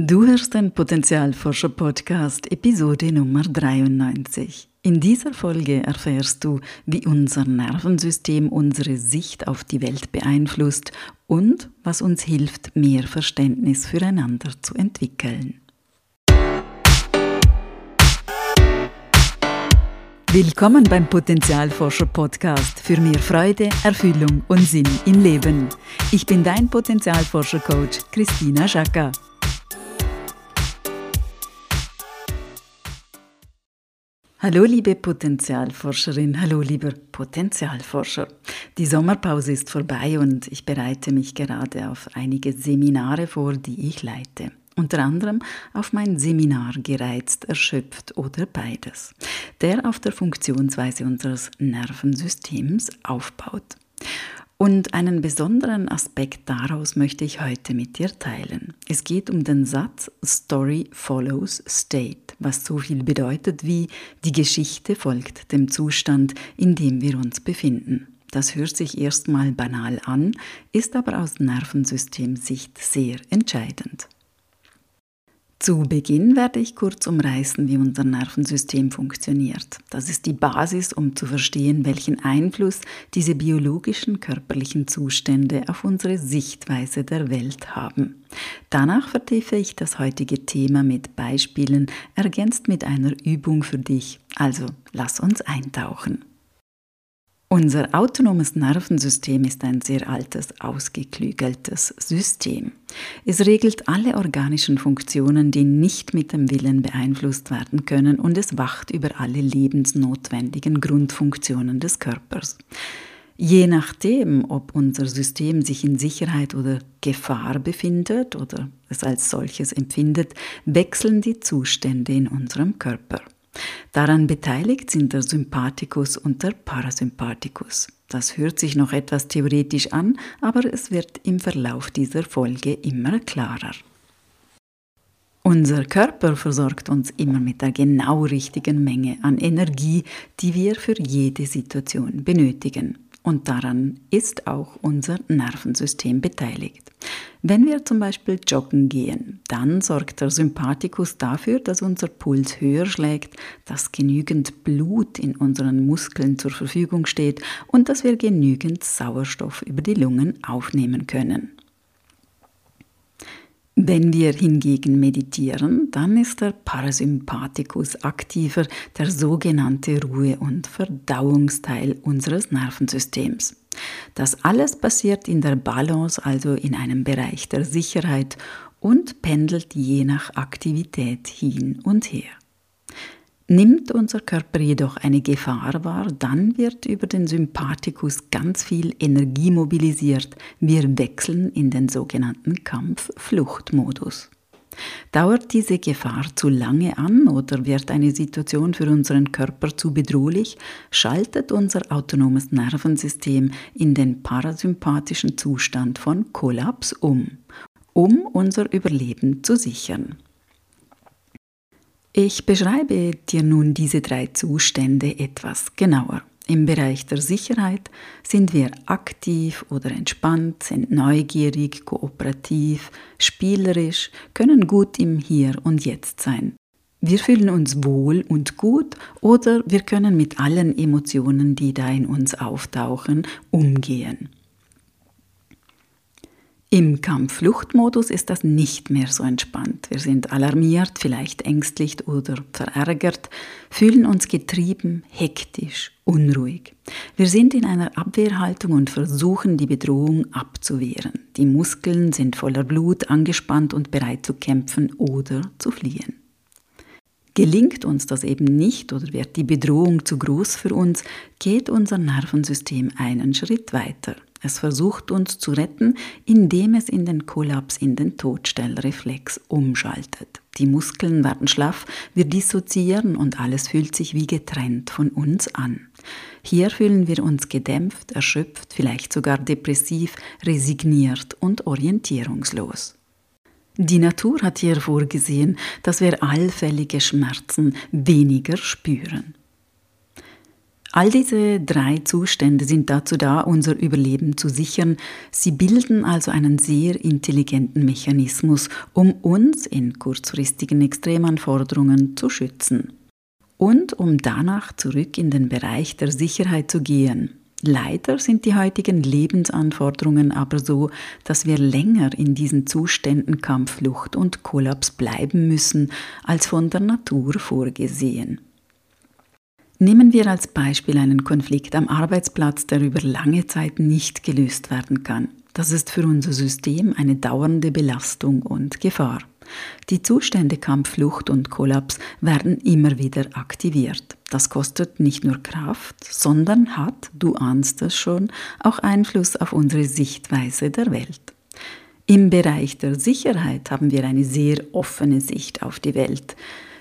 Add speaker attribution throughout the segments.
Speaker 1: Du hörst den Potenzialforscher Podcast Episode Nummer 93. In dieser Folge erfährst du, wie unser Nervensystem unsere Sicht auf die Welt beeinflusst und was uns hilft, mehr Verständnis füreinander zu entwickeln. Willkommen beim Potenzialforscher Podcast für mehr Freude, Erfüllung und Sinn im Leben. Ich bin dein Potenzialforscher Coach Christina Schacker. Hallo liebe Potenzialforscherin, hallo lieber Potenzialforscher. Die Sommerpause ist vorbei und ich bereite mich gerade auf einige Seminare vor, die ich leite. Unter anderem auf mein Seminar Gereizt, Erschöpft oder beides, der auf der Funktionsweise unseres Nervensystems aufbaut. Und einen besonderen Aspekt daraus möchte ich heute mit dir teilen. Es geht um den Satz Story follows state, was so viel bedeutet wie die Geschichte folgt dem Zustand, in dem wir uns befinden. Das hört sich erstmal banal an, ist aber aus Nervensystemsicht sehr entscheidend. Zu Beginn werde ich kurz umreißen, wie unser Nervensystem funktioniert. Das ist die Basis, um zu verstehen, welchen Einfluss diese biologischen körperlichen Zustände auf unsere Sichtweise der Welt haben. Danach vertiefe ich das heutige Thema mit Beispielen, ergänzt mit einer Übung für dich. Also lass uns eintauchen. Unser autonomes Nervensystem ist ein sehr altes, ausgeklügeltes System. Es regelt alle organischen Funktionen, die nicht mit dem Willen beeinflusst werden können und es wacht über alle lebensnotwendigen Grundfunktionen des Körpers. Je nachdem, ob unser System sich in Sicherheit oder Gefahr befindet oder es als solches empfindet, wechseln die Zustände in unserem Körper. Daran beteiligt sind der Sympathikus und der Parasympathikus. Das hört sich noch etwas theoretisch an, aber es wird im Verlauf dieser Folge immer klarer. Unser Körper versorgt uns immer mit der genau richtigen Menge an Energie, die wir für jede Situation benötigen. Und daran ist auch unser Nervensystem beteiligt. Wenn wir zum Beispiel joggen gehen, dann sorgt der Sympathikus dafür, dass unser Puls höher schlägt, dass genügend Blut in unseren Muskeln zur Verfügung steht und dass wir genügend Sauerstoff über die Lungen aufnehmen können. Wenn wir hingegen meditieren, dann ist der Parasympathikus aktiver, der sogenannte Ruhe- und Verdauungsteil unseres Nervensystems. Das alles passiert in der Balance, also in einem Bereich der Sicherheit und pendelt je nach Aktivität hin und her. Nimmt unser Körper jedoch eine Gefahr wahr, dann wird über den Sympathikus ganz viel Energie mobilisiert. Wir wechseln in den sogenannten Kampf-Flucht-Modus. Dauert diese Gefahr zu lange an oder wird eine Situation für unseren Körper zu bedrohlich, schaltet unser autonomes Nervensystem in den parasympathischen Zustand von Kollaps um, um unser Überleben zu sichern. Ich beschreibe dir nun diese drei Zustände etwas genauer. Im Bereich der Sicherheit sind wir aktiv oder entspannt, sind neugierig, kooperativ, spielerisch, können gut im Hier und Jetzt sein. Wir fühlen uns wohl und gut oder wir können mit allen Emotionen, die da in uns auftauchen, umgehen. Im Kampffluchtmodus ist das nicht mehr so entspannt. Wir sind alarmiert, vielleicht ängstlich oder verärgert, fühlen uns getrieben, hektisch, unruhig. Wir sind in einer Abwehrhaltung und versuchen die Bedrohung abzuwehren. Die Muskeln sind voller Blut, angespannt und bereit zu kämpfen oder zu fliehen. Gelingt uns das eben nicht oder wird die Bedrohung zu groß für uns, geht unser Nervensystem einen Schritt weiter. Es versucht uns zu retten, indem es in den Kollaps, in den Todstellreflex umschaltet. Die Muskeln werden schlaff, wir dissoziieren und alles fühlt sich wie getrennt von uns an. Hier fühlen wir uns gedämpft, erschöpft, vielleicht sogar depressiv, resigniert und orientierungslos. Die Natur hat hier vorgesehen, dass wir allfällige Schmerzen weniger spüren. All diese drei Zustände sind dazu da, unser Überleben zu sichern. Sie bilden also einen sehr intelligenten Mechanismus, um uns in kurzfristigen Extremanforderungen zu schützen. Und um danach zurück in den Bereich der Sicherheit zu gehen. Leider sind die heutigen Lebensanforderungen aber so, dass wir länger in diesen Zuständen Kampfflucht und Kollaps bleiben müssen, als von der Natur vorgesehen. Nehmen wir als Beispiel einen Konflikt am Arbeitsplatz, der über lange Zeit nicht gelöst werden kann. Das ist für unser System eine dauernde Belastung und Gefahr. Die Zustände Kampf, Flucht und Kollaps werden immer wieder aktiviert. Das kostet nicht nur Kraft, sondern hat, du ahnst es schon, auch Einfluss auf unsere Sichtweise der Welt. Im Bereich der Sicherheit haben wir eine sehr offene Sicht auf die Welt.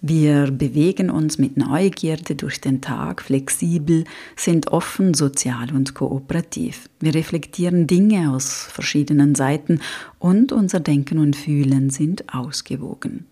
Speaker 1: Wir bewegen uns mit Neugierde durch den Tag, flexibel, sind offen, sozial und kooperativ. Wir reflektieren Dinge aus verschiedenen Seiten und unser Denken und Fühlen sind ausgewogen.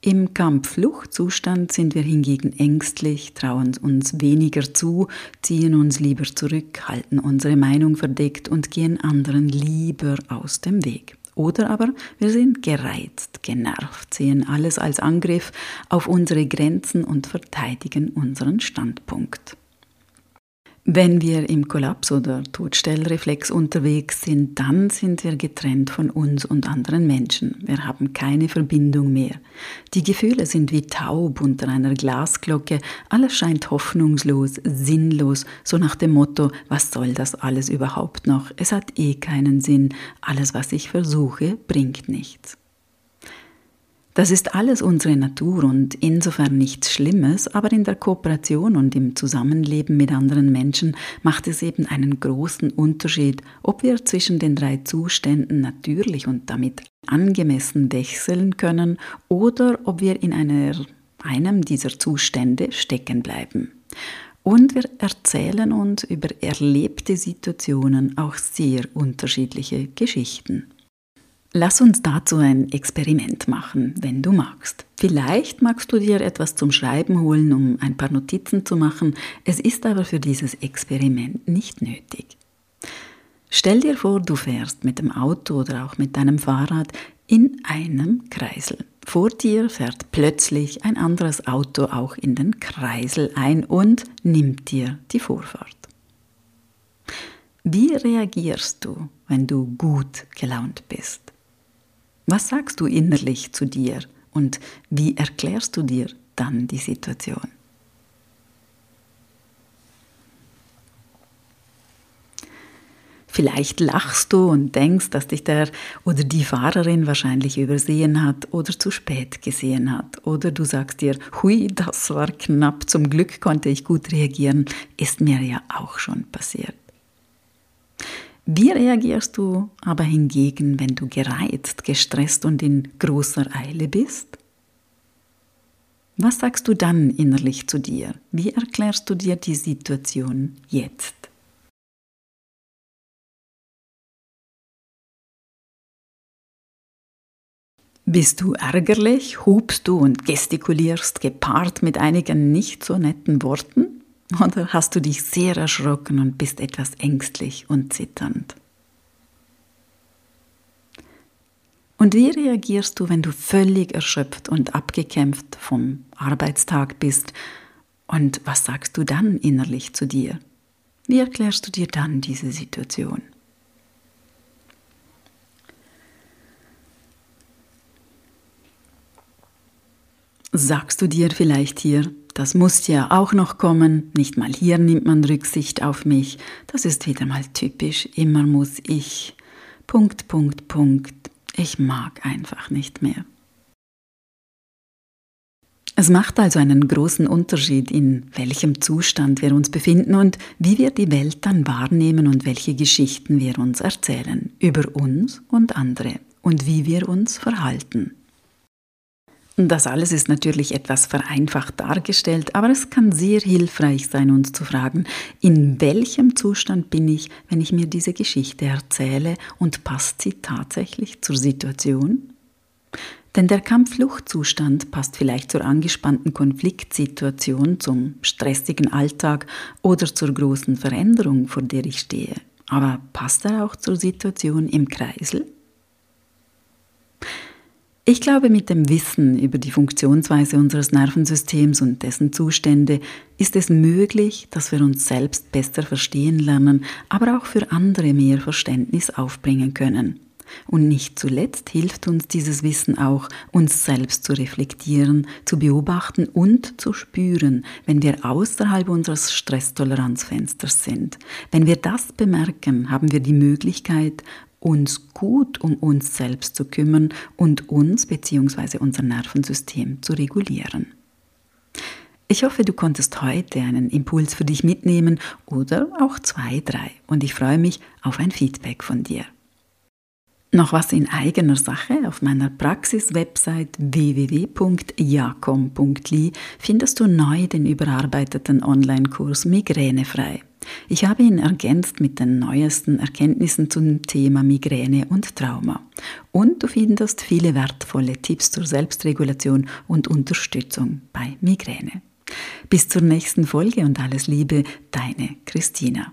Speaker 1: Im Kampf-Flucht-Zustand sind wir hingegen ängstlich, trauen uns weniger zu, ziehen uns lieber zurück, halten unsere Meinung verdeckt und gehen anderen lieber aus dem Weg. Oder aber wir sind gereizt, genervt, sehen alles als Angriff auf unsere Grenzen und verteidigen unseren Standpunkt. Wenn wir im Kollaps- oder Todstellreflex unterwegs sind, dann sind wir getrennt von uns und anderen Menschen. Wir haben keine Verbindung mehr. Die Gefühle sind wie taub unter einer Glasglocke. Alles scheint hoffnungslos, sinnlos, so nach dem Motto, was soll das alles überhaupt noch? Es hat eh keinen Sinn. Alles, was ich versuche, bringt nichts. Das ist alles unsere Natur und insofern nichts Schlimmes, aber in der Kooperation und im Zusammenleben mit anderen Menschen macht es eben einen großen Unterschied, ob wir zwischen den drei Zuständen natürlich und damit angemessen wechseln können oder ob wir in einer, einem dieser Zustände stecken bleiben. Und wir erzählen uns über erlebte Situationen auch sehr unterschiedliche Geschichten. Lass uns dazu ein Experiment machen, wenn du magst. Vielleicht magst du dir etwas zum Schreiben holen, um ein paar Notizen zu machen. Es ist aber für dieses Experiment nicht nötig. Stell dir vor, du fährst mit dem Auto oder auch mit deinem Fahrrad in einem Kreisel. Vor dir fährt plötzlich ein anderes Auto auch in den Kreisel ein und nimmt dir die Vorfahrt. Wie reagierst du, wenn du gut gelaunt bist? Was sagst du innerlich zu dir und wie erklärst du dir dann die Situation? Vielleicht lachst du und denkst, dass dich der oder die Fahrerin wahrscheinlich übersehen hat oder zu spät gesehen hat. Oder du sagst dir, hui, das war knapp, zum Glück konnte ich gut reagieren, ist mir ja auch schon passiert. Wie reagierst du aber hingegen, wenn du gereizt, gestresst und in großer Eile bist? Was sagst du dann innerlich zu dir? Wie erklärst du dir die Situation jetzt? Bist du ärgerlich, hubst du und gestikulierst gepaart mit einigen nicht so netten Worten? Oder hast du dich sehr erschrocken und bist etwas ängstlich und zitternd? Und wie reagierst du, wenn du völlig erschöpft und abgekämpft vom Arbeitstag bist? Und was sagst du dann innerlich zu dir? Wie erklärst du dir dann diese Situation? Sagst du dir vielleicht hier, das muss ja auch noch kommen, nicht mal hier nimmt man Rücksicht auf mich, das ist wieder mal typisch, immer muss ich. Punkt, Punkt, Punkt. Ich mag einfach nicht mehr. Es macht also einen großen Unterschied, in welchem Zustand wir uns befinden und wie wir die Welt dann wahrnehmen und welche Geschichten wir uns erzählen über uns und andere und wie wir uns verhalten. Das alles ist natürlich etwas vereinfacht dargestellt, aber es kann sehr hilfreich sein, uns zu fragen, in welchem Zustand bin ich, wenn ich mir diese Geschichte erzähle und passt sie tatsächlich zur Situation? Denn der Kampffluchtzustand passt vielleicht zur angespannten Konfliktsituation, zum stressigen Alltag oder zur großen Veränderung, vor der ich stehe. Aber passt er auch zur Situation im Kreisel? Ich glaube, mit dem Wissen über die Funktionsweise unseres Nervensystems und dessen Zustände ist es möglich, dass wir uns selbst besser verstehen lernen, aber auch für andere mehr Verständnis aufbringen können. Und nicht zuletzt hilft uns dieses Wissen auch, uns selbst zu reflektieren, zu beobachten und zu spüren, wenn wir außerhalb unseres Stresstoleranzfensters sind. Wenn wir das bemerken, haben wir die Möglichkeit, uns gut um uns selbst zu kümmern und uns bzw. unser Nervensystem zu regulieren. Ich hoffe, du konntest heute einen Impuls für dich mitnehmen oder auch zwei, drei und ich freue mich auf ein Feedback von dir. Noch was in eigener Sache. Auf meiner Praxis-Website www.jacom.li findest du neu den überarbeiteten Online-Kurs Migränefrei. Ich habe ihn ergänzt mit den neuesten Erkenntnissen zum Thema Migräne und Trauma. Und du findest viele wertvolle Tipps zur Selbstregulation und Unterstützung bei Migräne. Bis zur nächsten Folge und alles Liebe, deine Christina.